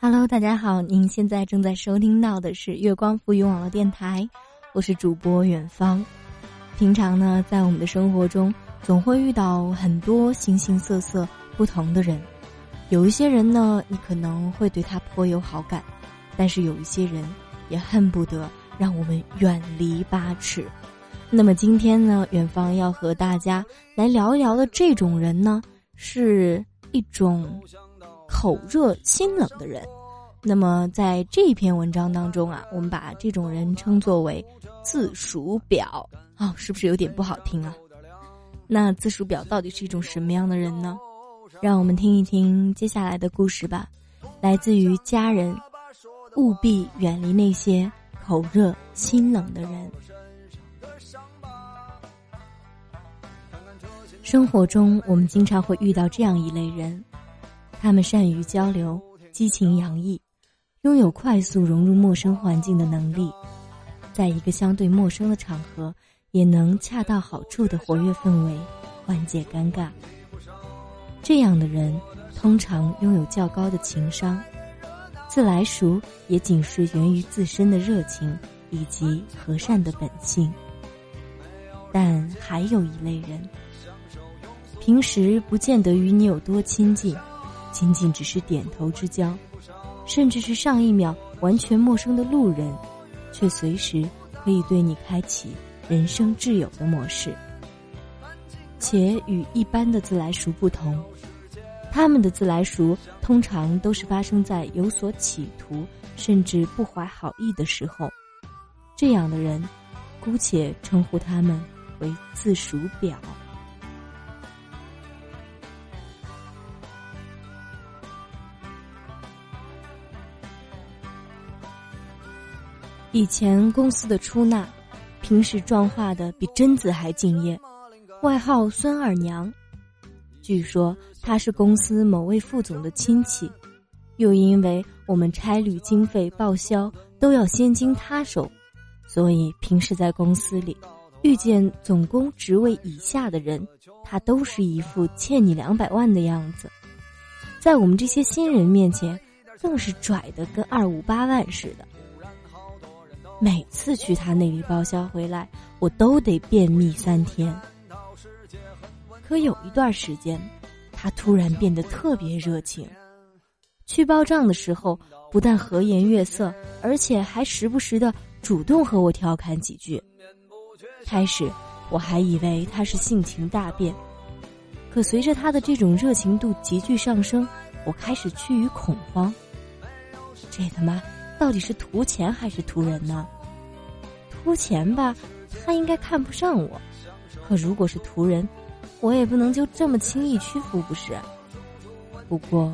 Hello，大家好，您现在正在收听到的是月光浮语网络电台，我是主播远方。平常呢，在我们的生活中，总会遇到很多形形色色不同的人。有一些人呢，你可能会对他颇有好感，但是有一些人也恨不得让我们远离八尺。那么今天呢，远方要和大家来聊一聊的这种人呢，是一种。口热心冷的人，那么在这篇文章当中啊，我们把这种人称作为自属表哦，是不是有点不好听啊？那自属表到底是一种什么样的人呢？让我们听一听接下来的故事吧。来自于家人，务必远离那些口热心冷的人。生活中，我们经常会遇到这样一类人。他们善于交流，激情洋溢，拥有快速融入陌生环境的能力，在一个相对陌生的场合，也能恰到好处的活跃氛围，缓解尴尬。这样的人通常拥有较高的情商，自来熟也仅是源于自身的热情以及和善的本性。但还有一类人，平时不见得与你有多亲近。仅仅只是点头之交，甚至是上一秒完全陌生的路人，却随时可以对你开启人生挚友的模式。且与一般的自来熟不同，他们的自来熟通常都是发生在有所企图，甚至不怀好意的时候。这样的人，姑且称呼他们为自熟表。以前公司的出纳，平时状化的比贞子还敬业，外号孙二娘。据说她是公司某位副总的亲戚，又因为我们差旅经费报销都要先经他手，所以平时在公司里遇见总工职位以下的人，他都是一副欠你两百万的样子，在我们这些新人面前，更是拽的跟二五八万似的。每次去他那里报销回来，我都得便秘三天。可有一段时间，他突然变得特别热情，去报账的时候不但和颜悦色，而且还时不时的主动和我调侃几句。开始我还以为他是性情大变，可随着他的这种热情度急剧上升，我开始趋于恐慌。这他妈！到底是图钱还是图人呢？图钱吧，他应该看不上我；可如果是图人，我也不能就这么轻易屈服，不是？不过，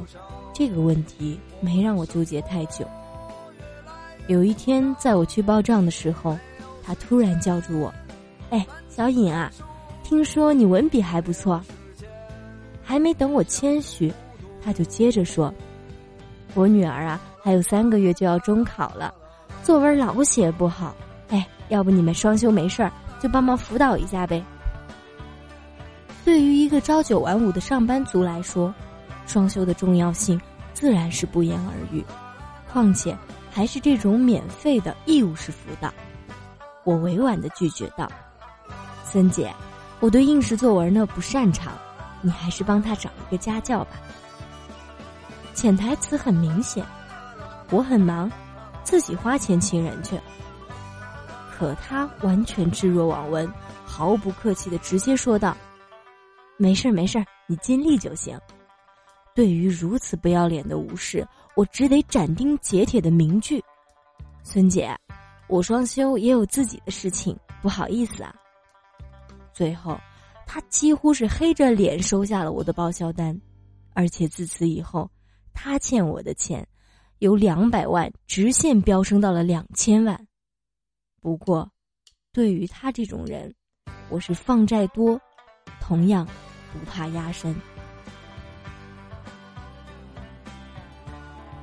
这个问题没让我纠结太久。有一天，在我去报账的时候，他突然叫住我：“哎，小尹啊，听说你文笔还不错。”还没等我谦虚，他就接着说：“我女儿啊。”还有三个月就要中考了，作文老写不好，哎，要不你们双休没事儿就帮忙辅导一下呗。对于一个朝九晚五的上班族来说，双休的重要性自然是不言而喻，况且还是这种免费的义务式辅导。我委婉的拒绝道：“森姐，我对应试作文呢不擅长，你还是帮他找一个家教吧。”潜台词很明显。我很忙，自己花钱请人去。可他完全置若罔闻，毫不客气的直接说道：“没事儿没事儿，你尽力就行。”对于如此不要脸的无视，我只得斩钉截铁的明句：“孙姐，我双休也有自己的事情，不好意思啊。”最后，他几乎是黑着脸收下了我的报销单，而且自此以后，他欠我的钱。由两百万直线飙升到了两千万，不过，对于他这种人，我是放债多，同样不怕压身。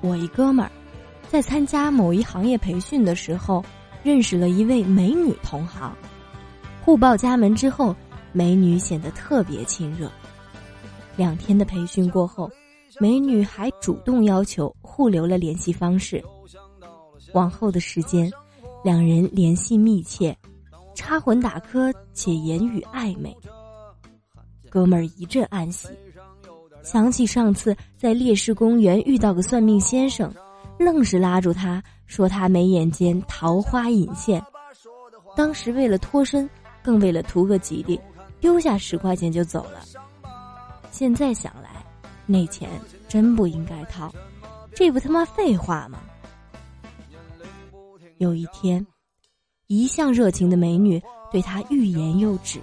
我一哥们儿在参加某一行业培训的时候，认识了一位美女同行，互报家门之后，美女显得特别亲热。两天的培训过后。美女还主动要求互留了联系方式。往后的时间，两人联系密切，插魂打磕且言语暧昧。哥们儿一阵暗喜，想起上次在烈士公园遇到个算命先生，愣是拉住他说他眉眼间桃花隐现。当时为了脱身，更为了图个吉利，丢下十块钱就走了。现在想来，那钱真不应该掏，这不他妈废话吗？有一天，一向热情的美女对他欲言又止，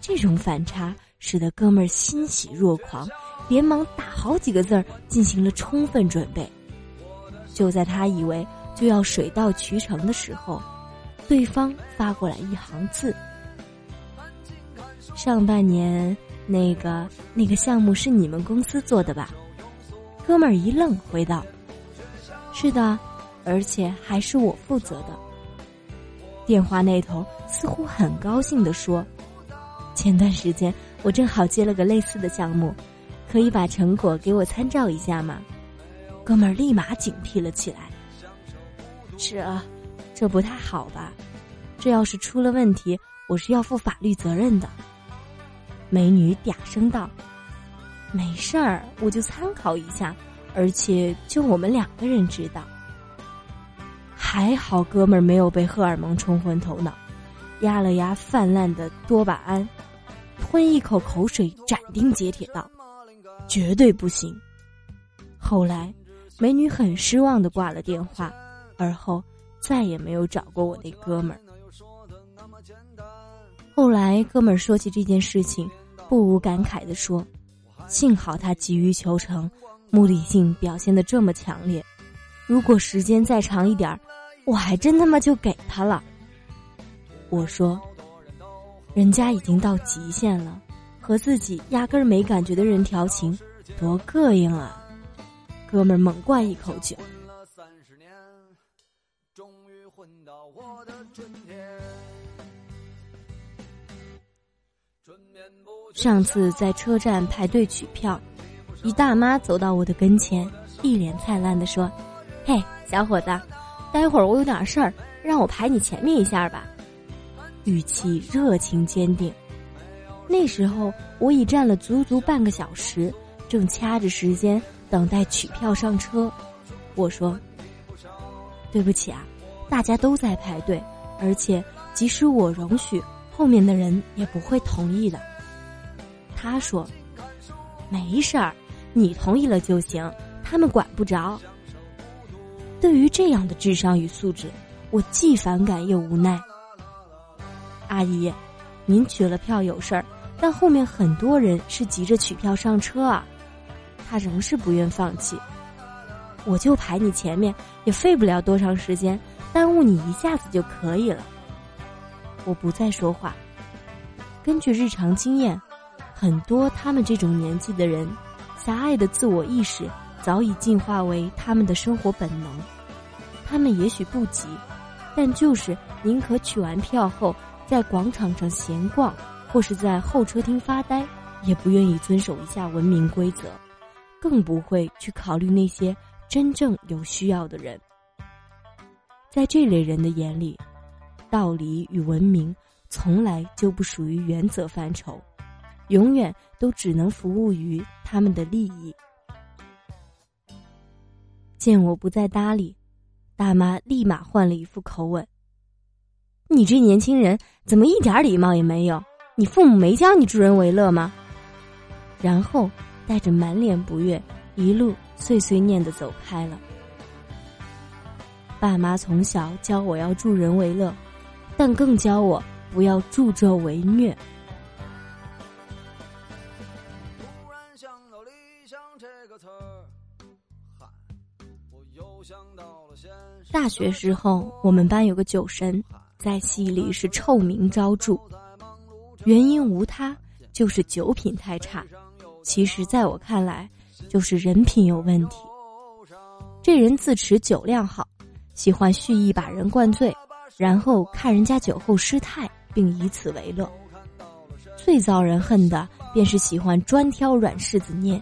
这种反差使得哥们儿欣喜若狂，连忙打好几个字儿进行了充分准备。就在他以为就要水到渠成的时候，对方发过来一行字：“上半年那个那个项目是你们公司做的吧？”哥们儿一愣，回道：“是的，而且还是我负责的。”电话那头似乎很高兴地说：“前段时间我正好接了个类似的项目，可以把成果给我参照一下吗？”哥们儿立马警惕了起来：“是啊。”这不太好吧？这要是出了问题，我是要负法律责任的。美女嗲声道：“没事儿，我就参考一下，而且就我们两个人知道。”还好哥们儿没有被荷尔蒙冲昏头脑，压了压泛滥的多巴胺，吞一口口水，斩钉截铁道：“绝对不行。”后来，美女很失望的挂了电话，而后。再也没有找过我那哥们儿。后来，哥们儿说起这件事情，不无感慨地说：“幸好他急于求成，目的性表现得这么强烈。如果时间再长一点儿，我还真他妈就给他了。”我说：“人家已经到极限了，和自己压根儿没感觉的人调情，多膈应啊！”哥们儿猛灌一口酒。上次在车站排队取票，一大妈走到我的跟前，一脸灿烂的说：“嘿，小伙子，待会儿我有点事儿，让我排你前面一下吧。”语气热情坚定。那时候我已站了足足半个小时，正掐着时间等待取票上车。我说：“对不起啊，大家都在排队，而且即使我容许，后面的人也不会同意的。”他说：“没事儿，你同意了就行，他们管不着。”对于这样的智商与素质，我既反感又无奈。阿姨，您取了票有事儿，但后面很多人是急着取票上车啊。他仍是不愿放弃。我就排你前面，也费不了多长时间，耽误你一下子就可以了。我不再说话。根据日常经验。很多他们这种年纪的人，狭隘的自我意识早已进化为他们的生活本能。他们也许不急，但就是宁可取完票后在广场上闲逛，或是在候车厅发呆，也不愿意遵守一下文明规则，更不会去考虑那些真正有需要的人。在这类人的眼里，道理与文明从来就不属于原则范畴。永远都只能服务于他们的利益。见我不再搭理，大妈立马换了一副口吻：“你这年轻人怎么一点礼貌也没有？你父母没教你助人为乐吗？”然后带着满脸不悦，一路碎碎念的走开了。爸妈从小教我要助人为乐，但更教我不要助纣为虐。大学时候，我们班有个酒神，在系里是臭名昭著。原因无他，就是酒品太差。其实，在我看来，就是人品有问题。这人自持酒量好，喜欢蓄意把人灌醉，然后看人家酒后失态，并以此为乐。最遭人恨的，便是喜欢专挑软柿子捏。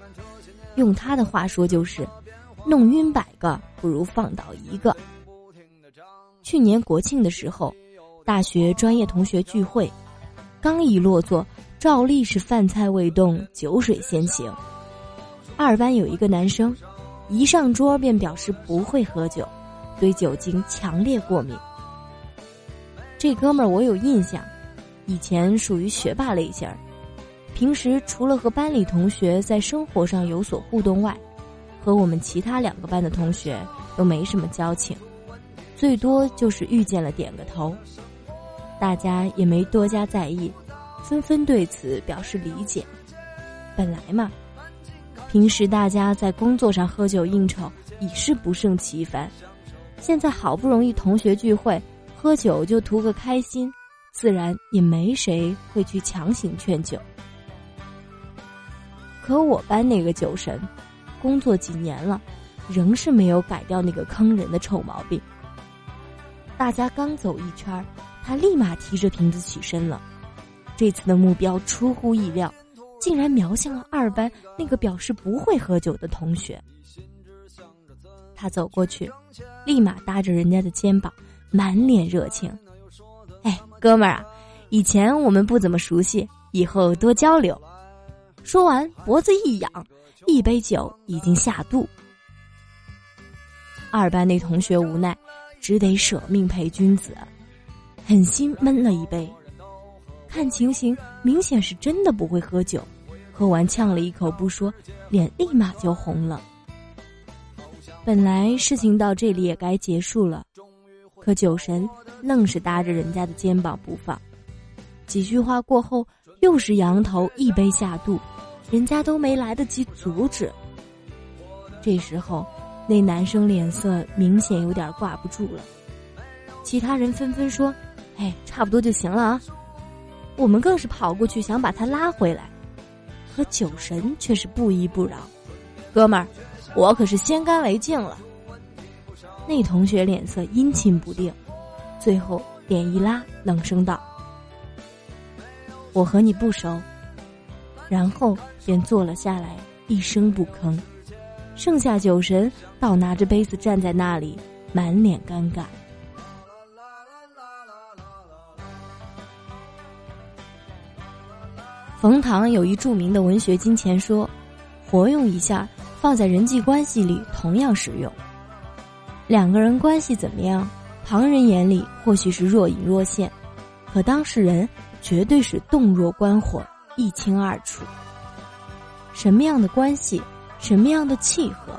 用他的话说就是：“弄晕百个不如放倒一个。”去年国庆的时候，大学专业同学聚会，刚一落座，照例是饭菜未动，酒水先行。二班有一个男生，一上桌便表示不会喝酒，对酒精强烈过敏。这哥们儿我有印象，以前属于学霸类型儿，平时除了和班里同学在生活上有所互动外，和我们其他两个班的同学都没什么交情。最多就是遇见了点个头，大家也没多加在意，纷纷对此表示理解。本来嘛，平时大家在工作上喝酒应酬已是不胜其烦，现在好不容易同学聚会，喝酒就图个开心，自然也没谁会去强行劝酒。可我班那个酒神，工作几年了，仍是没有改掉那个坑人的臭毛病。大家刚走一圈他立马提着瓶子起身了。这次的目标出乎意料，竟然瞄向了二班那个表示不会喝酒的同学。他走过去，立马搭着人家的肩膀，满脸热情：“哎，哥们儿啊，以前我们不怎么熟悉，以后多交流。”说完，脖子一仰，一杯酒已经下肚。二班那同学无奈。只得舍命陪君子，狠心闷了一杯。看情形，明显是真的不会喝酒。喝完呛了一口不说，脸立马就红了。本来事情到这里也该结束了，可酒神愣是搭着人家的肩膀不放。几句话过后，又是仰头一杯下肚，人家都没来得及阻止。这时候。那男生脸色明显有点挂不住了，其他人纷纷说：“哎，差不多就行了啊。”我们更是跑过去想把他拉回来，可酒神却是不依不饶：“哥们儿，我可是先干为敬了。”那同学脸色阴晴不定，最后脸一拉，冷声道：“我和你不熟。”然后便坐了下来，一声不吭。剩下酒神倒拿着杯子站在那里，满脸尴尬。冯唐有一著名的文学金钱说：“活用一下，放在人际关系里同样实用。两个人关系怎么样？旁人眼里或许是若隐若现，可当事人绝对是洞若观火，一清二楚。什么样的关系？”什么样的契合，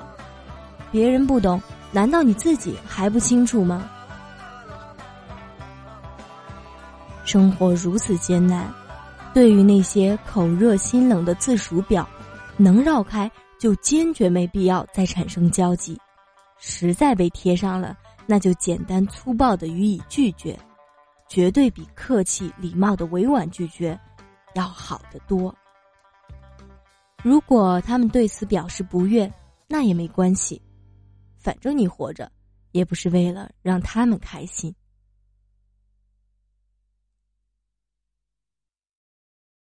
别人不懂，难道你自己还不清楚吗？生活如此艰难，对于那些口热心冷的自数表，能绕开就坚决没必要再产生交集；实在被贴上了，那就简单粗暴的予以拒绝，绝对比客气礼貌的委婉拒绝要好得多。如果他们对此表示不悦，那也没关系，反正你活着，也不是为了让他们开心。